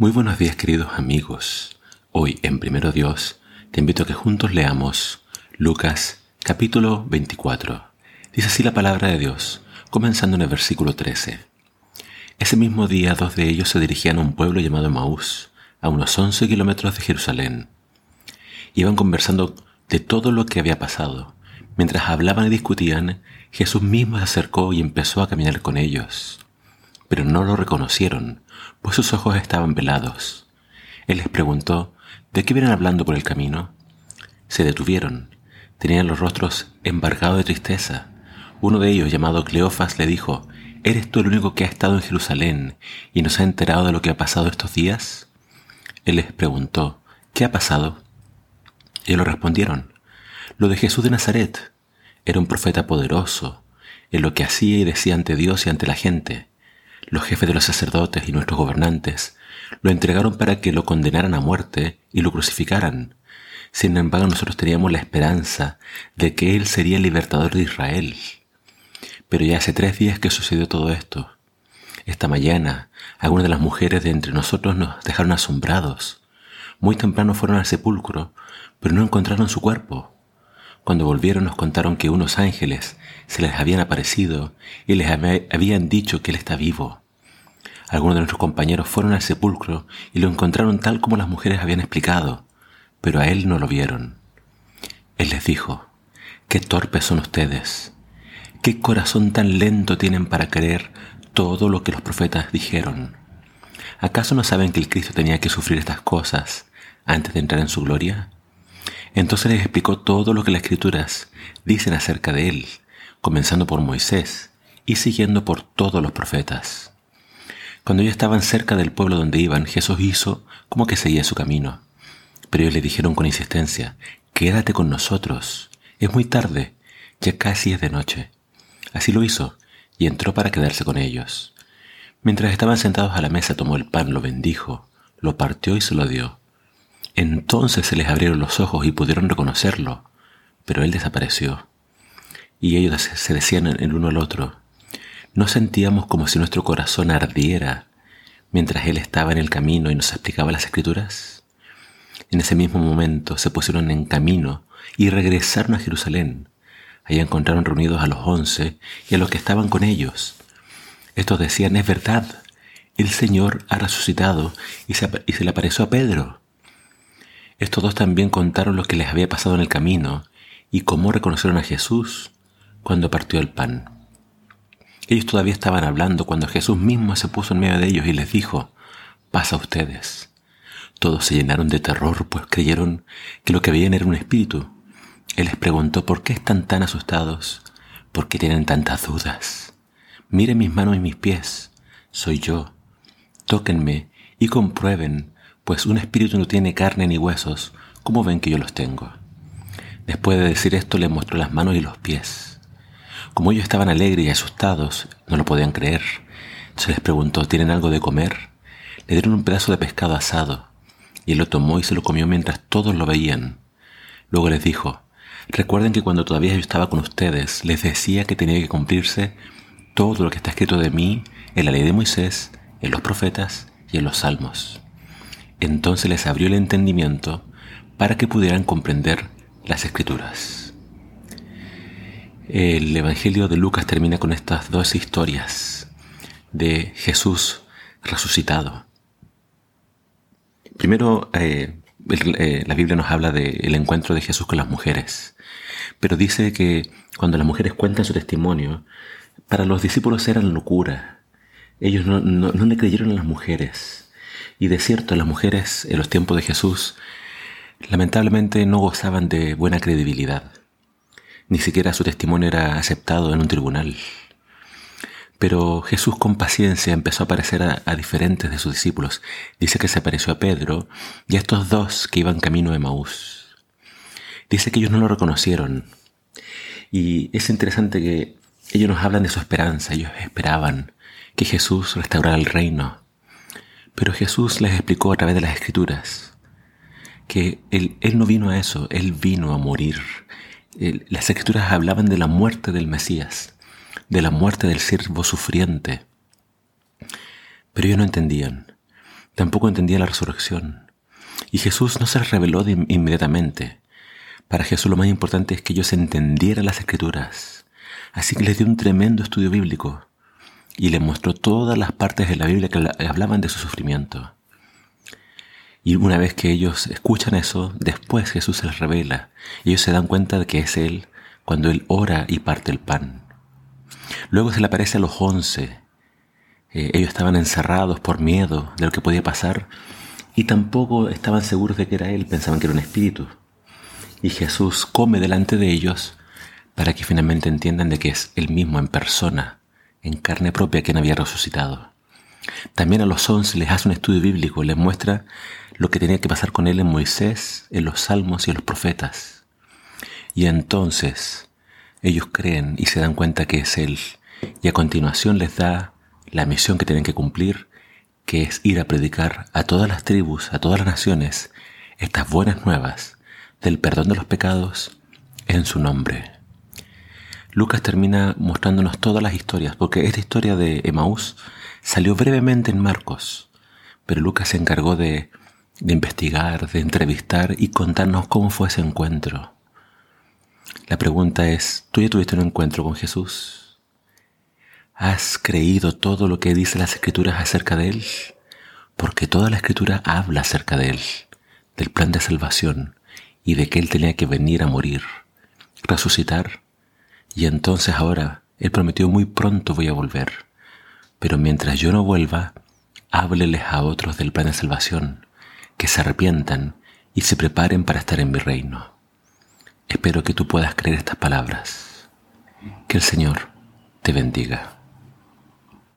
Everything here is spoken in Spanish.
Muy buenos días queridos amigos. Hoy en Primero Dios te invito a que juntos leamos Lucas capítulo 24. Dice así la palabra de Dios, comenzando en el versículo 13. Ese mismo día dos de ellos se dirigían a un pueblo llamado Maús, a unos 11 kilómetros de Jerusalén. Iban conversando de todo lo que había pasado. Mientras hablaban y discutían, Jesús mismo se acercó y empezó a caminar con ellos. Pero no lo reconocieron, pues sus ojos estaban velados. Él les preguntó, ¿de qué vienen hablando por el camino? Se detuvieron. Tenían los rostros embargados de tristeza. Uno de ellos, llamado Cleofas, le dijo, ¿Eres tú el único que ha estado en Jerusalén y nos ha enterado de lo que ha pasado estos días? Él les preguntó, ¿qué ha pasado? Ellos respondieron, lo de Jesús de Nazaret. Era un profeta poderoso en lo que hacía y decía ante Dios y ante la gente los jefes de los sacerdotes y nuestros gobernantes lo entregaron para que lo condenaran a muerte y lo crucificaran. Sin embargo, nosotros teníamos la esperanza de que Él sería el libertador de Israel. Pero ya hace tres días que sucedió todo esto. Esta mañana, algunas de las mujeres de entre nosotros nos dejaron asombrados. Muy temprano fueron al sepulcro, pero no encontraron su cuerpo. Cuando volvieron nos contaron que unos ángeles se les habían aparecido y les habían dicho que Él está vivo. Algunos de nuestros compañeros fueron al sepulcro y lo encontraron tal como las mujeres habían explicado, pero a Él no lo vieron. Él les dijo, qué torpes son ustedes, qué corazón tan lento tienen para creer todo lo que los profetas dijeron. ¿Acaso no saben que el Cristo tenía que sufrir estas cosas antes de entrar en su gloria? Entonces les explicó todo lo que las escrituras dicen acerca de él, comenzando por Moisés y siguiendo por todos los profetas. Cuando ellos estaban cerca del pueblo donde iban, Jesús hizo como que seguía su camino. Pero ellos le dijeron con insistencia, quédate con nosotros, es muy tarde, ya casi es de noche. Así lo hizo, y entró para quedarse con ellos. Mientras estaban sentados a la mesa, tomó el pan, lo bendijo, lo partió y se lo dio. Entonces se les abrieron los ojos y pudieron reconocerlo, pero él desapareció. Y ellos se decían el uno al otro, no sentíamos como si nuestro corazón ardiera mientras él estaba en el camino y nos explicaba las escrituras. En ese mismo momento se pusieron en camino y regresaron a Jerusalén. Allí encontraron reunidos a los once y a los que estaban con ellos. Estos decían, es verdad, el Señor ha resucitado y se, y se le apareció a Pedro. Estos dos también contaron lo que les había pasado en el camino y cómo reconocieron a Jesús cuando partió el pan. Ellos todavía estaban hablando cuando Jesús mismo se puso en medio de ellos y les dijo, pasa ustedes. Todos se llenaron de terror, pues creyeron que lo que veían era un espíritu. Él les preguntó, ¿por qué están tan asustados? ¿Por qué tienen tantas dudas? Miren mis manos y mis pies, soy yo. Tóquenme y comprueben pues un espíritu no tiene carne ni huesos, ¿cómo ven que yo los tengo? Después de decir esto le mostró las manos y los pies. Como ellos estaban alegres y asustados, no lo podían creer. Se les preguntó, ¿tienen algo de comer? Le dieron un pedazo de pescado asado, y él lo tomó y se lo comió mientras todos lo veían. Luego les dijo, recuerden que cuando todavía yo estaba con ustedes, les decía que tenía que cumplirse todo lo que está escrito de mí en la ley de Moisés, en los profetas y en los salmos. Entonces les abrió el entendimiento para que pudieran comprender las escrituras. El Evangelio de Lucas termina con estas dos historias de Jesús resucitado. Primero, eh, eh, la Biblia nos habla del encuentro de Jesús con las mujeres, pero dice que cuando las mujeres cuentan su testimonio, para los discípulos era locura. Ellos no, no le creyeron a las mujeres y de cierto, las mujeres en los tiempos de Jesús lamentablemente no gozaban de buena credibilidad. Ni siquiera su testimonio era aceptado en un tribunal. Pero Jesús con paciencia empezó a aparecer a, diferentes de sus discípulos. Dice que se apareció a Pedro y a estos dos que iban camino de Maús. Dice que ellos no lo reconocieron. Y es interesante que ellos nos hablan de su esperanza. Ellos esperaban que Jesús restaurara el reino. Pero Jesús les explicó a través de las escrituras que Él, no vino a eso, Él vino a morir. las escrituras hablaban de la muerte del Mesías, de la muerte del siervo sufriente. Pero ellos no entendían. tampoco entendía la resurrección. Y Jesús no se les reveló inmediatamente. Para Jesús lo más importante es que ellos entendieran las escrituras. Así que les dio un tremendo estudio bíblico y les mostró todas las partes de la Biblia que hablaban de su sufrimiento. Y una vez que ellos escuchan eso, después Jesús se les revela. Ellos se dan cuenta de que es Él cuando Él ora y parte el pan. Luego se le aparece a los once. Eh, ellos estaban encerrados por miedo de lo que podía pasar y tampoco estaban seguros de que era Él, pensaban que era un espíritu y Jesús come delante de ellos para que finalmente entiendan de que es Él mismo en persona, en carne propia, quien había resucitado. También a los once les hace un estudio bíblico, les muestra lo que tenía que pasar con Él en Moisés, en los salmos y en los profetas. Y entonces ellos creen y se dan cuenta que es Él. Y a continuación les da la misión que tienen que cumplir, que es ir a predicar a todas las tribus, a todas las naciones, estas buenas nuevas del perdón de los pecados en su nombre. Lucas termina mostrándonos todas las historias, porque esta historia de Emaús salió brevemente en Marcos, pero Lucas se encargó de, de investigar, de entrevistar y contarnos cómo fue ese encuentro. La pregunta es, ¿tú ya tuviste un encuentro con Jesús? ¿Has creído todo lo que dice las escrituras acerca de Él? Porque toda la escritura habla acerca de Él, del plan de salvación, y de que Él tenía que venir a morir, resucitar, y entonces ahora Él prometió muy pronto voy a volver, pero mientras yo no vuelva, hábleles a otros del plan de salvación, que se arrepientan y se preparen para estar en mi reino. Espero que tú puedas creer estas palabras. Que el Señor te bendiga.